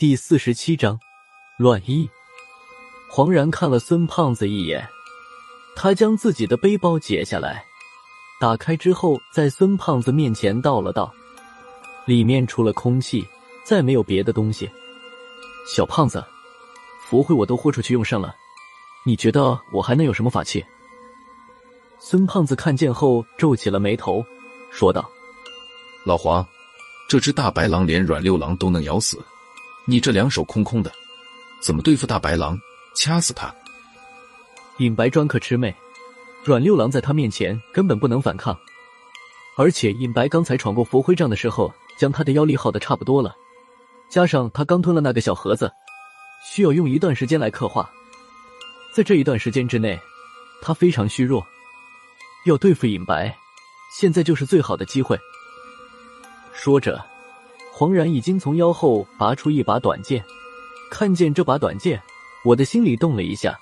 第四十七章乱衣。黄然看了孙胖子一眼，他将自己的背包解下来，打开之后，在孙胖子面前倒了倒，里面除了空气，再没有别的东西。小胖子，符会我都豁出去用上了，你觉得我还能有什么法器？孙胖子看见后皱起了眉头，说道：“老黄，这只大白狼连阮六郎都能咬死。”你这两手空空的，怎么对付大白狼？掐死他！尹白专克魑魅，阮六郎在他面前根本不能反抗。而且尹白刚才闯过佛徽障的时候，将他的妖力耗的差不多了，加上他刚吞了那个小盒子，需要用一段时间来刻画。在这一段时间之内，他非常虚弱，要对付尹白，现在就是最好的机会。说着。黄然已经从腰后拔出一把短剑，看见这把短剑，我的心里动了一下。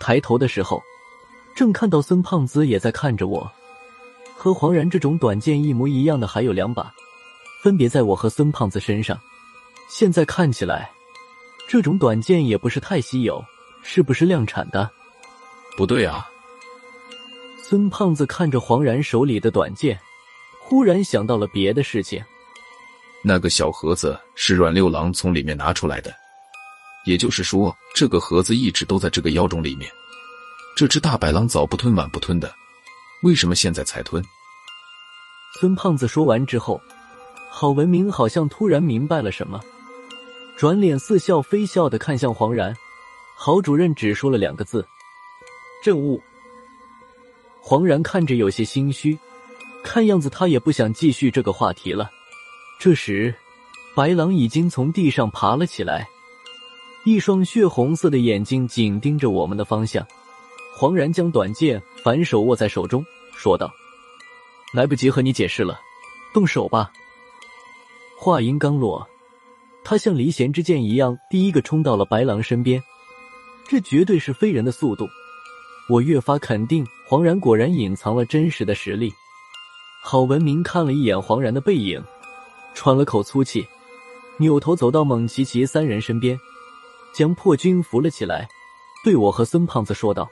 抬头的时候，正看到孙胖子也在看着我。和黄然这种短剑一模一样的还有两把，分别在我和孙胖子身上。现在看起来，这种短剑也不是太稀有，是不是量产的？不对啊！孙胖子看着黄然手里的短剑，忽然想到了别的事情。那个小盒子是阮六郎从里面拿出来的，也就是说，这个盒子一直都在这个妖种里面。这只大白狼早不吞晚不吞的，为什么现在才吞？孙胖子说完之后，郝文明好像突然明白了什么，转脸似笑非笑的看向黄然。郝主任只说了两个字：“政务。”黄然看着有些心虚，看样子他也不想继续这个话题了。这时，白狼已经从地上爬了起来，一双血红色的眼睛紧盯着我们的方向。黄然将短剑反手握在手中，说道：“来不及和你解释了，动手吧。”话音刚落，他像离弦之箭一样，第一个冲到了白狼身边。这绝对是飞人的速度，我越发肯定黄然果然隐藏了真实的实力。郝文明看了一眼黄然的背影。喘了口粗气，扭头走到蒙奇奇三人身边，将破军扶了起来，对我和孙胖子说道：“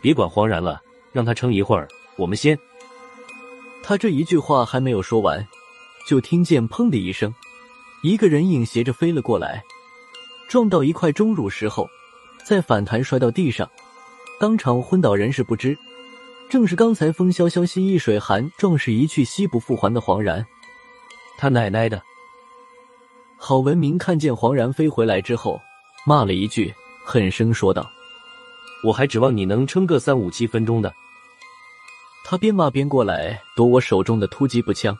别管黄然了，让他撑一会儿，我们先。”他这一句话还没有说完，就听见“砰”的一声，一个人影斜着飞了过来，撞到一块钟乳石后，再反弹摔到地上，当场昏倒，人事不知。正是刚才风萧萧兮易水寒，壮士一去兮不复还的黄然。他奶奶的！郝文明看见黄然飞回来之后，骂了一句，狠声说道：“我还指望你能撑个三五七分钟的。”他边骂边过来夺我手中的突击步枪。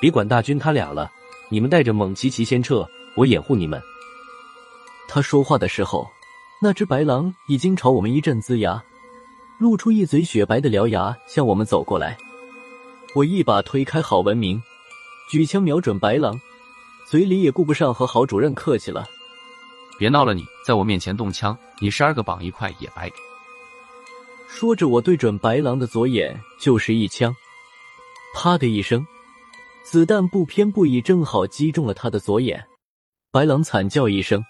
别管大军他俩了，你们带着蒙奇奇先撤，我掩护你们。他说话的时候，那只白狼已经朝我们一阵龇牙，露出一嘴雪白的獠牙向我们走过来。我一把推开郝文明。举枪瞄准白狼，嘴里也顾不上和郝主任客气了。别闹了，你在我面前动枪，你十二个绑一块也白给。说着，我对准白狼的左眼就是一枪，啪的一声，子弹不偏不倚，正好击中了他的左眼。白狼惨叫一声，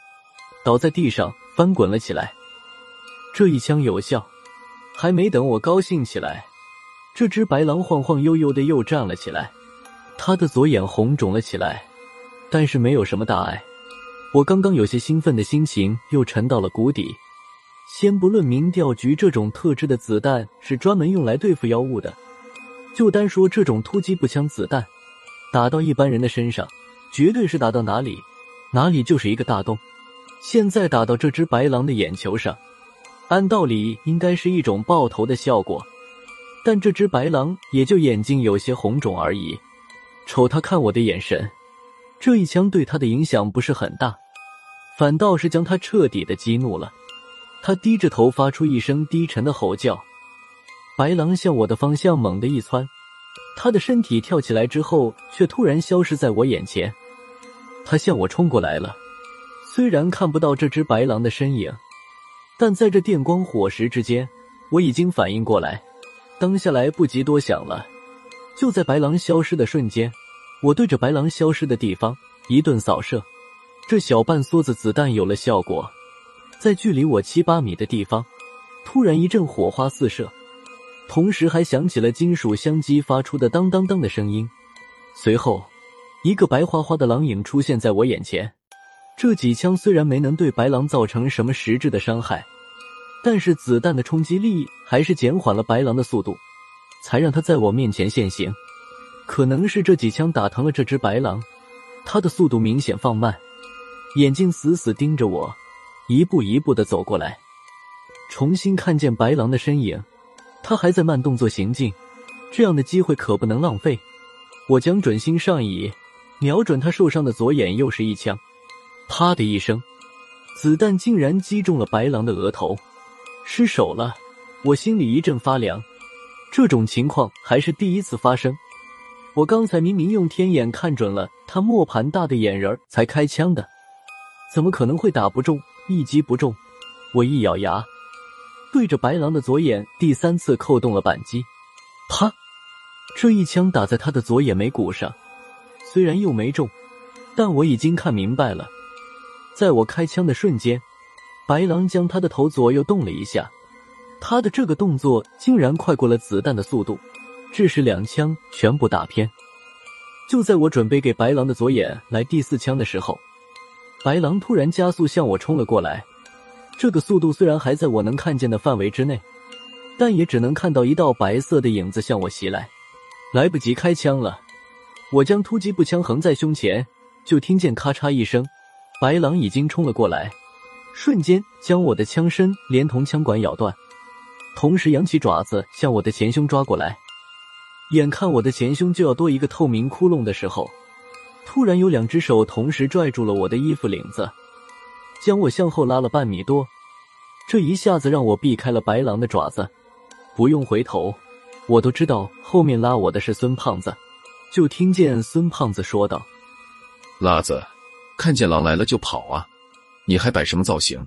倒在地上翻滚了起来。这一枪有效，还没等我高兴起来，这只白狼晃晃悠悠的又站了起来。他的左眼红肿了起来，但是没有什么大碍。我刚刚有些兴奋的心情又沉到了谷底。先不论民调局这种特制的子弹是专门用来对付妖物的，就单说这种突击步枪子弹，打到一般人的身上，绝对是打到哪里，哪里就是一个大洞。现在打到这只白狼的眼球上，按道理应该是一种爆头的效果，但这只白狼也就眼睛有些红肿而已。瞅他看我的眼神，这一枪对他的影响不是很大，反倒是将他彻底的激怒了。他低着头发出一声低沉的吼叫。白狼向我的方向猛地一窜，他的身体跳起来之后，却突然消失在我眼前。他向我冲过来了，虽然看不到这只白狼的身影，但在这电光火石之间，我已经反应过来，当下来不及多想了。就在白狼消失的瞬间，我对着白狼消失的地方一顿扫射，这小半梭子子弹有了效果，在距离我七八米的地方，突然一阵火花四射，同时还响起了金属相击发出的当当当的声音。随后，一个白花花的狼影出现在我眼前。这几枪虽然没能对白狼造成什么实质的伤害，但是子弹的冲击力还是减缓了白狼的速度，才让他在我面前现形。可能是这几枪打疼了这只白狼，他的速度明显放慢，眼睛死死盯着我，一步一步的走过来。重新看见白狼的身影，他还在慢动作行进，这样的机会可不能浪费。我将准心上移，瞄准他受伤的左眼，又是一枪。啪的一声，子弹竟然击中了白狼的额头，失手了。我心里一阵发凉，这种情况还是第一次发生。我刚才明明用天眼看准了他磨盘大的眼仁才开枪的，怎么可能会打不中，一击不中？我一咬牙，对着白狼的左眼第三次扣动了扳机，啪！这一枪打在他的左眼眉骨上，虽然又没中，但我已经看明白了。在我开枪的瞬间，白狼将他的头左右动了一下，他的这个动作竟然快过了子弹的速度，致使两枪全部打偏。就在我准备给白狼的左眼来第四枪的时候，白狼突然加速向我冲了过来。这个速度虽然还在我能看见的范围之内，但也只能看到一道白色的影子向我袭来。来不及开枪了，我将突击步枪横在胸前，就听见咔嚓一声。白狼已经冲了过来，瞬间将我的枪身连同枪管咬断，同时扬起爪子向我的前胸抓过来。眼看我的前胸就要多一个透明窟窿的时候，突然有两只手同时拽住了我的衣服领子，将我向后拉了半米多。这一下子让我避开了白狼的爪子，不用回头，我都知道后面拉我的是孙胖子。就听见孙胖子说道：“辣子。”看见狼来了就跑啊！你还摆什么造型？